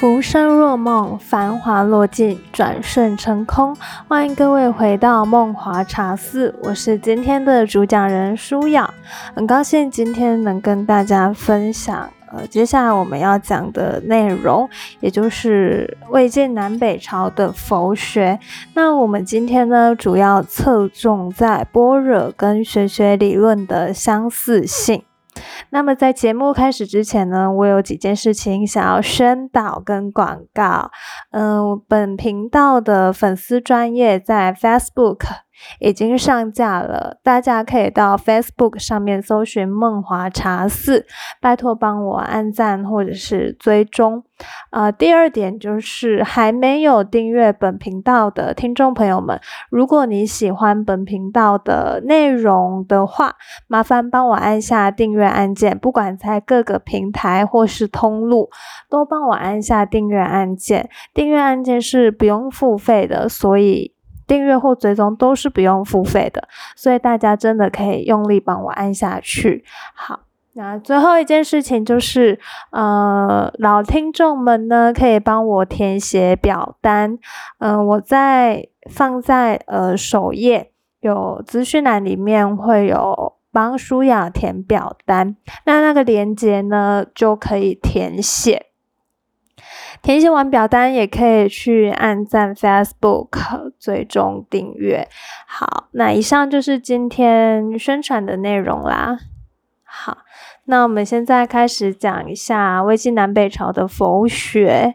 浮生若梦，繁华落尽，转瞬成空。欢迎各位回到梦华茶肆，我是今天的主讲人舒雅，很高兴今天能跟大家分享。呃，接下来我们要讲的内容，也就是魏晋南北朝的佛学。那我们今天呢，主要侧重在般若跟玄学理论的相似性。那么在节目开始之前呢，我有几件事情想要宣导跟广告。嗯，本频道的粉丝专业在 Facebook 已经上架了，大家可以到 Facebook 上面搜寻“梦华茶室”，拜托帮我按赞或者是追踪。呃，第二点就是还没有订阅本频道的听众朋友们，如果你喜欢本频道的内容的话，麻烦帮我按下订阅按键，不管在各个平台或是通路，都帮我按下订阅按键。订阅按键是不用付费的，所以订阅或追踪都是不用付费的，所以大家真的可以用力帮我按下去。好。那最后一件事情就是，呃，老听众们呢，可以帮我填写表单，嗯，我在放在呃首页有资讯栏里面会有帮舒雅填表单，那那个链接呢就可以填写，填写完表单也可以去按赞 Facebook 最终订阅。好，那以上就是今天宣传的内容啦。好。那我们现在开始讲一下魏晋南北朝的佛学。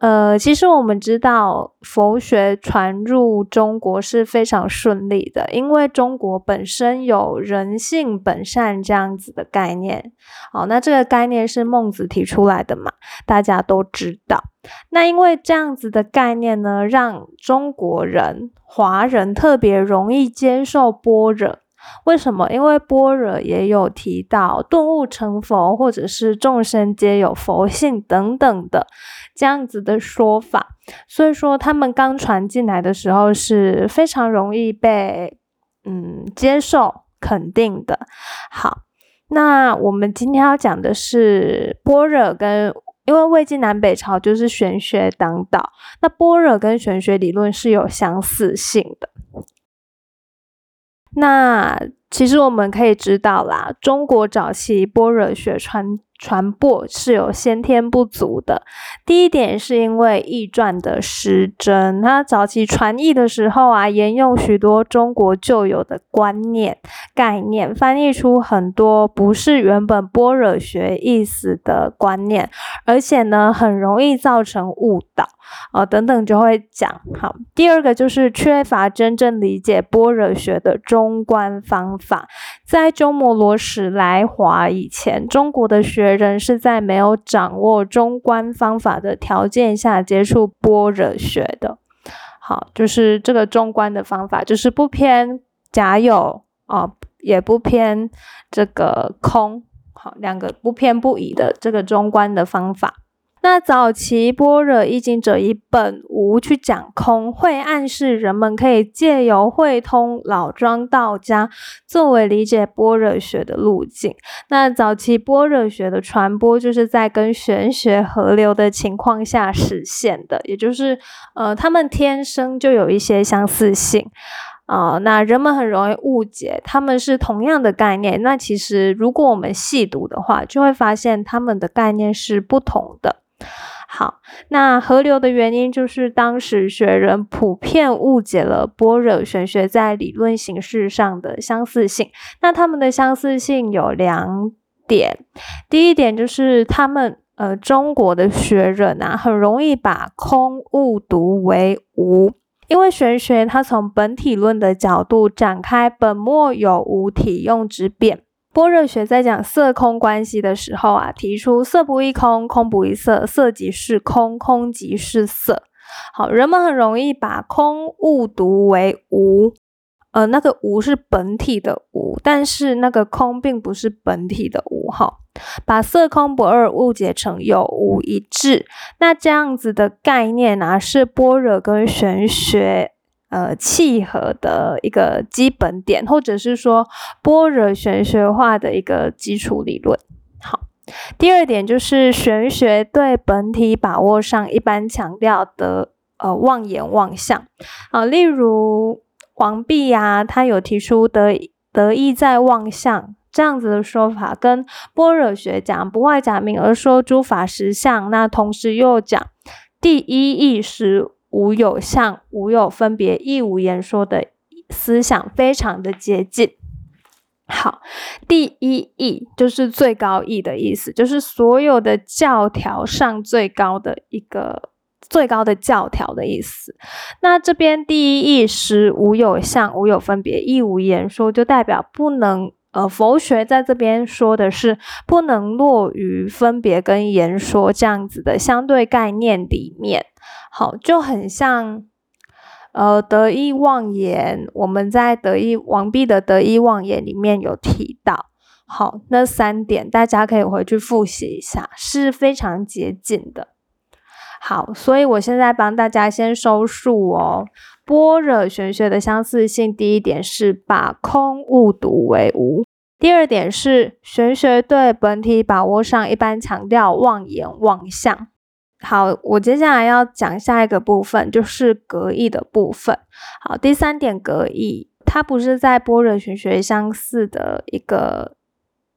呃，其实我们知道佛学传入中国是非常顺利的，因为中国本身有人性本善这样子的概念。好，那这个概念是孟子提出来的嘛？大家都知道。那因为这样子的概念呢，让中国人、华人特别容易接受般若。为什么？因为般若也有提到顿悟成佛，或者是众生皆有佛性等等的这样子的说法，所以说他们刚传进来的时候是非常容易被嗯接受肯定的。好，那我们今天要讲的是般若跟，因为魏晋南北朝就是玄学当道，那般若跟玄学理论是有相似性的。那其实我们可以知道啦，中国早期般若学传传播是有先天不足的。第一点是因为易传的失真，它早期传译的时候啊，沿用许多中国旧有的观念概念，翻译出很多不是原本般若学意思的观念，而且呢，很容易造成误导。哦，等等就会讲。好，第二个就是缺乏真正理解般若学的中观方法。在鸠摩罗什来华以前，中国的学人是在没有掌握中观方法的条件下接触般若学的。好，就是这个中观的方法，就是不偏假有哦，也不偏这个空。好，两个不偏不倚的这个中观的方法。那早期般若易经者以本无去讲空，会暗示人们可以借由会通老庄道家作为理解般若学的路径。那早期般若学的传播就是在跟玄学合流的情况下实现的，也就是呃，他们天生就有一些相似性啊。那人们很容易误解他们是同样的概念。那其实如果我们细读的话，就会发现他们的概念是不同的。好，那河流的原因就是当时学人普遍误解了般若玄学在理论形式上的相似性。那他们的相似性有两点，第一点就是他们呃中国的学人啊，很容易把空误读为无，因为玄学它从本体论的角度展开本末有无体用之辩。般若学在讲色空关系的时候啊，提出色不异空，空不异色，色即是空，空即是色。好，人们很容易把空误读为无，呃，那个无是本体的无，但是那个空并不是本体的无。哈，把色空不二误解成有无一致，那这样子的概念啊，是般若跟玄学。呃，契合的一个基本点，或者是说般若玄学化的一个基础理论。好，第二点就是玄学对本体把握上一般强调的呃妄言妄相啊，例如王弼啊，他有提出得得意在妄相这样子的说法，跟般若学讲不外假名而说诸法实相，那同时又讲第一意识无有相，无有分别，亦无言说的思想非常的接近。好，第一义就是最高义的意思，就是所有的教条上最高的一个最高的教条的意思。那这边第一义是无有相，无有分别，亦无言说，就代表不能呃，佛学在这边说的是不能落于分别跟言说这样子的相对概念里面。好，就很像。呃，得意妄言，我们在得意王弼的得意妄言里面有提到，好，那三点大家可以回去复习一下，是非常接近的。好，所以我现在帮大家先收束哦。般若玄学的相似性，第一点是把空误读为无，第二点是玄学对本体把握上一般强调妄言妄相。好，我接下来要讲下一个部分，就是格义的部分。好，第三点格义，它不是在般若玄学相似的一个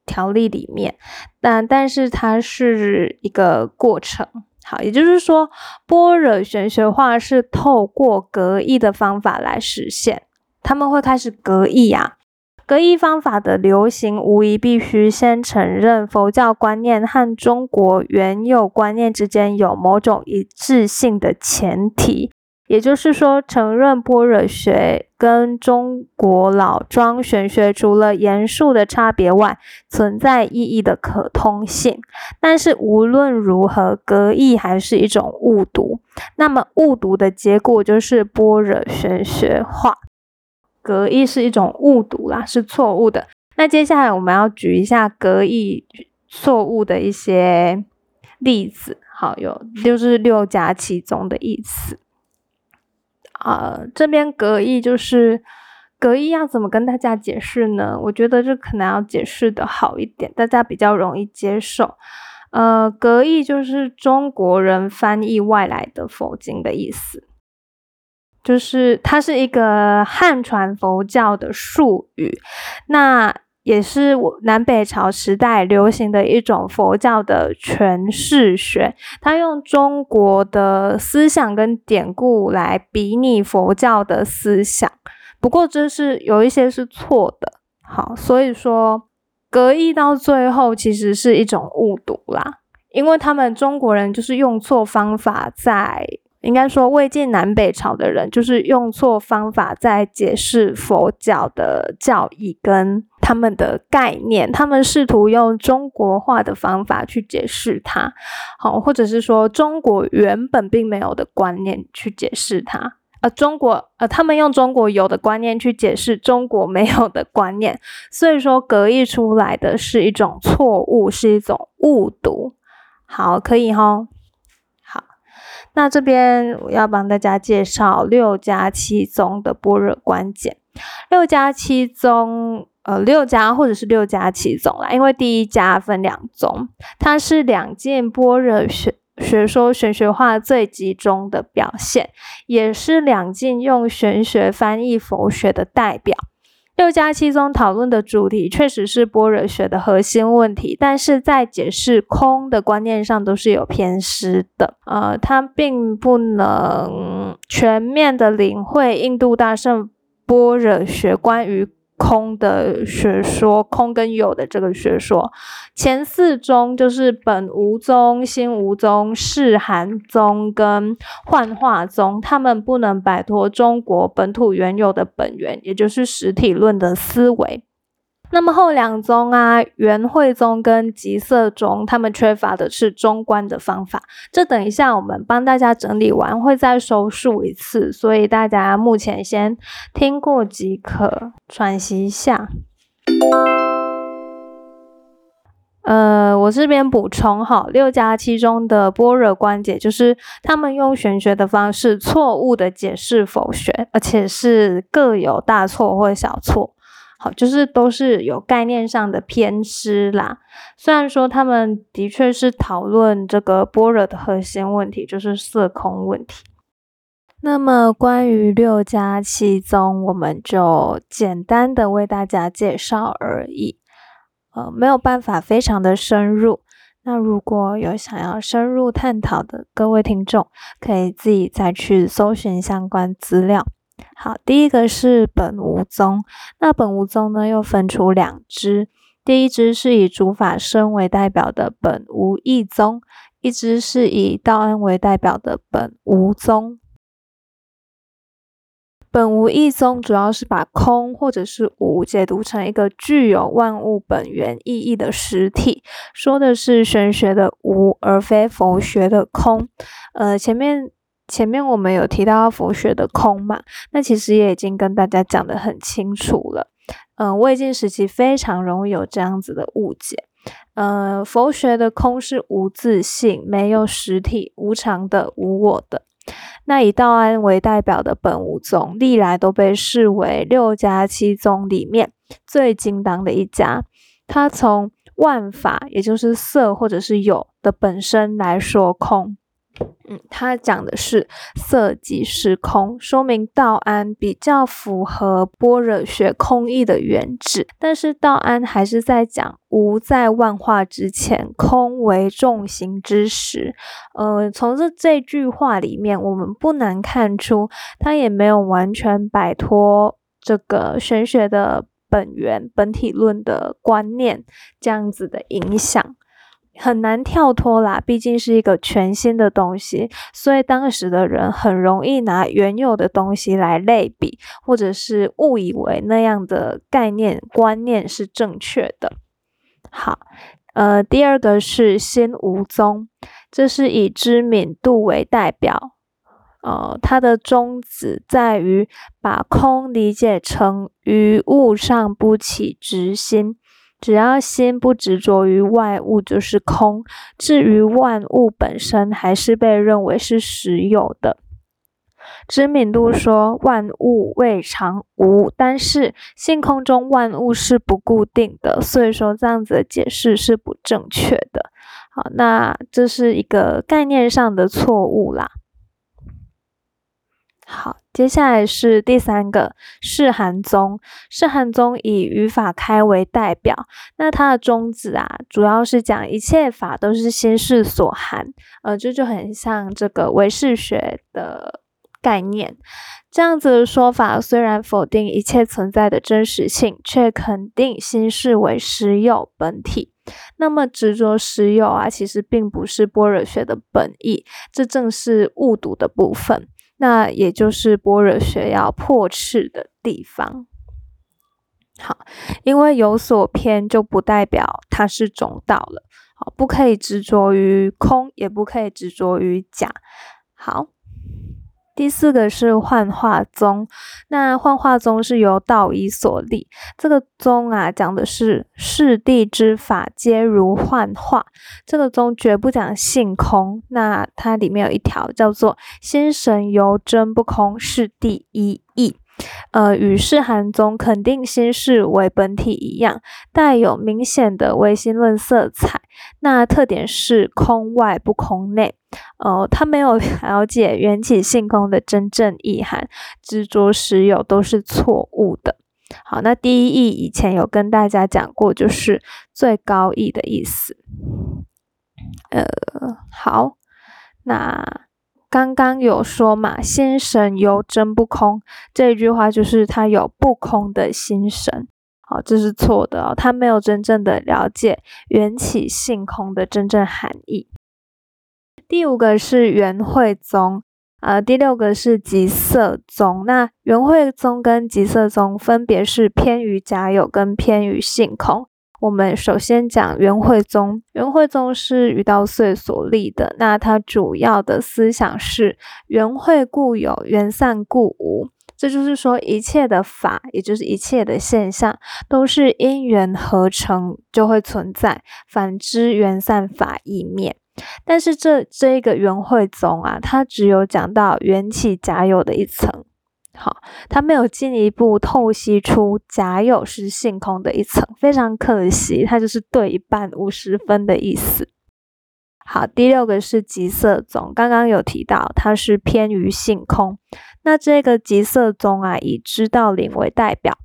条例里面，但但是它是一个过程。好，也就是说，般若玄学化是透过格义的方法来实现，他们会开始格义啊。格义方法的流行，无疑必须先承认佛教观念和中国原有观念之间有某种一致性的前提，也就是说，承认般若学跟中国老庄玄学除了严肃的差别外，存在意义的可通性。但是无论如何，格义还是一种误读，那么误读的结果就是般若玄学化。格义是一种误读啦，是错误的。那接下来我们要举一下格义错误的一些例子。好，有就是六家其中的意思。啊，这边格义就是格义要怎么跟大家解释呢？我觉得这可能要解释的好一点，大家比较容易接受。呃，格义就是中国人翻译外来的佛经的意思。就是它是一个汉传佛教的术语，那也是我南北朝时代流行的一种佛教的诠释学。它用中国的思想跟典故来比拟佛教的思想，不过这是有一些是错的。好，所以说格义到最后其实是一种误读啦，因为他们中国人就是用错方法在。应该说，魏晋南北朝的人就是用错方法在解释佛教的教义跟他们的概念，他们试图用中国化的方法去解释它，好，或者是说中国原本并没有的观念去解释它，呃，中国呃，他们用中国有的观念去解释中国没有的观念，所以说隔译出来的是一种错误，是一种误读。好，可以哈。好那这边我要帮大家介绍六加七宗的般若观简。六加七宗，呃，六家或者是六家七宗啦，因为第一家分两宗，它是两件般若学学说玄学化最集中的表现，也是两件用玄学翻译佛学的代表。六加七中讨论的主题确实是般若学的核心问题，但是在解释空的观念上都是有偏失的。呃，它并不能全面的领会印度大圣般若学关于。空的学说，空跟有的这个学说，前四宗就是本无宗、心无宗、世含宗跟幻化宗，他们不能摆脱中国本土原有的本源，也就是实体论的思维。那么后两宗啊，元惠宗跟吉色宗，他们缺乏的是中观的方法。这等一下我们帮大家整理完，会再收述一次，所以大家目前先听过即可，喘息一下。呃，我这边补充哈，六加七中的般若观解，就是他们用玄学的方式错误的解释佛学，而且是各有大错或小错。好，就是都是有概念上的偏失啦。虽然说他们的确是讨论这个般若的核心问题，就是色空问题。那么关于六加七宗，我们就简单的为大家介绍而已，呃，没有办法非常的深入。那如果有想要深入探讨的各位听众，可以自己再去搜寻相关资料。好，第一个是本无宗，那本无宗呢又分出两支，第一支是以主法身为代表的本无义宗，一支是以道安为代表的本无宗。本无义宗主要是把空或者是无解读成一个具有万物本源意义的实体，说的是玄学的无，而非佛学的空。呃，前面。前面我们有提到佛学的空嘛？那其实也已经跟大家讲得很清楚了。嗯，魏晋时期非常容易有这样子的误解。呃，佛学的空是无自性、没有实体、无常的、无我的。那以道安为代表的本无宗，历来都被视为六家七宗里面最精当的一家。他从万法，也就是色或者是有的本身来说空。嗯，他讲的是色即是空，说明道安比较符合般若学空义的原旨。但是道安还是在讲无在万化之前，空为众行之时。呃，从这这句话里面，我们不难看出，他也没有完全摆脱这个玄学的本源本体论的观念这样子的影响。很难跳脱啦，毕竟是一个全新的东西，所以当时的人很容易拿原有的东西来类比，或者是误以为那样的概念观念是正确的。好，呃，第二个是心无宗，这是以知敏度为代表，呃，它的宗旨在于把空理解成于物上不起执心。只要心不执着于外物，就是空。至于万物本身，还是被认为是实有的。知敏度说，万物未尝无，但是性空中万物是不固定的，所以说这样子的解释是不正确的。好，那这是一个概念上的错误啦。好，接下来是第三个释含宗。释含宗以语法开为代表，那它的宗旨啊，主要是讲一切法都是心事所含，呃，这就很像这个唯识学的概念。这样子的说法虽然否定一切存在的真实性，却肯定心事为实有本体。那么执着实有啊，其实并不是般若学的本意，这正是误读的部分。那也就是般若学要破斥的地方。好，因为有所偏，就不代表它是中道了。好，不可以执着于空，也不可以执着于假。好。第四个是幻化宗，那幻化宗是由道一所立，这个宗啊讲的是世地之法皆如幻化，这个宗绝不讲性空，那它里面有一条叫做心神由真不空是第一义。呃，与世含宗肯定心事为本体一样，带有明显的唯心论色彩。那特点是空外不空内。呃，他没有了解缘起性空的真正意涵，执着实有都是错误的。好，那第一义以前有跟大家讲过，就是最高义的意思。呃，好，那。刚刚有说嘛，心神由真不空，这一句话就是他有不空的心神，好，这是错的哦，他没有真正的了解缘起性空的真正含义。第五个是元慧宗，呃，第六个是极色宗。那元慧宗跟极色宗分别是偏于假有跟偏于性空。我们首先讲元惠宗，元惠宗是余道岁所立的。那它主要的思想是元会故有，元散故无。这就是说，一切的法，也就是一切的现象，都是因缘合成就会存在。反之，元散法亦灭。但是这这一个元会宗啊，它只有讲到缘起假有的一层。好，它没有进一步透析出甲酉是性空的一层，非常可惜，它就是对一半五十分的意思。好，第六个是极色宗，刚刚有提到它是偏于性空，那这个极色宗啊，以知道灵为代表。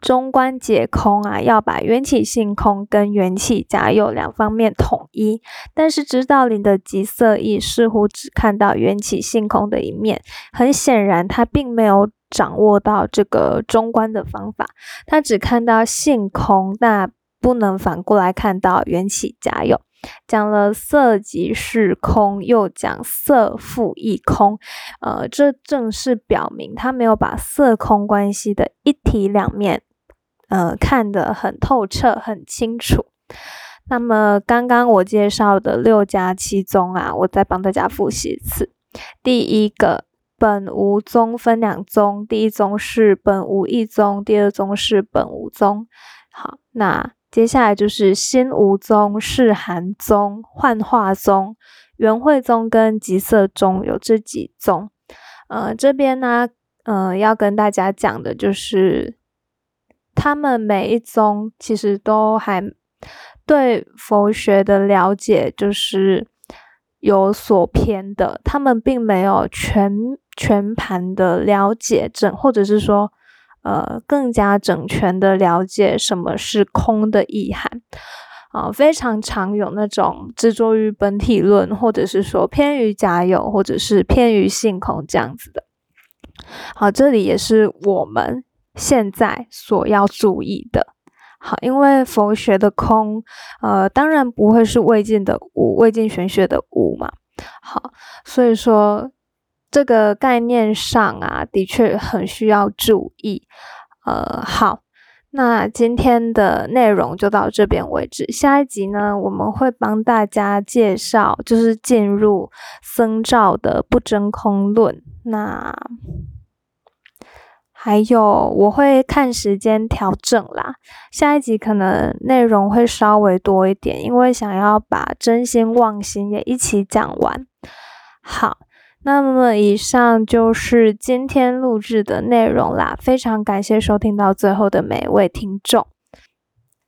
中观解空啊，要把缘起性空跟缘起假有两方面统一，但是指导灵的极色意似乎只看到缘起性空的一面，很显然他并没有掌握到这个中观的方法，他只看到性空，那不能反过来看到缘起假有。讲了色即是空，又讲色复亦空，呃，这正是表明他没有把色空关系的一体两面，呃，看得很透彻、很清楚。那么刚刚我介绍的六家七宗啊，我再帮大家复习一次。第一个本无宗分两宗，第一宗是本无一宗，第二宗是本无宗。好，那。接下来就是新无宗、世寒宗、幻化宗、元惠宗跟极色宗有这几宗。呃，这边呢，呃，要跟大家讲的就是，他们每一宗其实都还对佛学的了解就是有所偏的，他们并没有全全盘的了解整，或者是说。呃，更加整全的了解什么是空的意涵啊，非常常有那种执着于本体论，或者是说偏于假有，或者是偏于性空这样子的。好，这里也是我们现在所要注意的。好，因为佛学的空，呃，当然不会是魏晋的无，魏晋玄学的无嘛。好，所以说。这个概念上啊，的确很需要注意。呃，好，那今天的内容就到这边为止。下一集呢，我们会帮大家介绍，就是进入僧肇的不真空论。那还有，我会看时间调整啦。下一集可能内容会稍微多一点，因为想要把真心妄心也一起讲完。好。那么以上就是今天录制的内容啦，非常感谢收听到最后的每一位听众，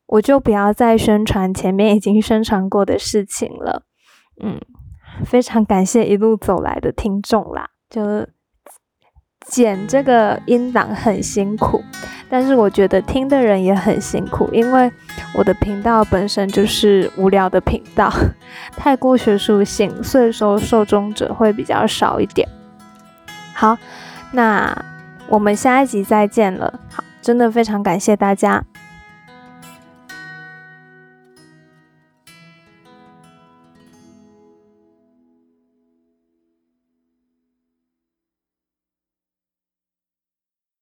我就不要再宣传前面已经宣传过的事情了，嗯，非常感谢一路走来的听众啦，就。剪这个音档很辛苦，但是我觉得听的人也很辛苦，因为我的频道本身就是无聊的频道，太过学术性，所以说受众者会比较少一点。好，那我们下一集再见了。好，真的非常感谢大家。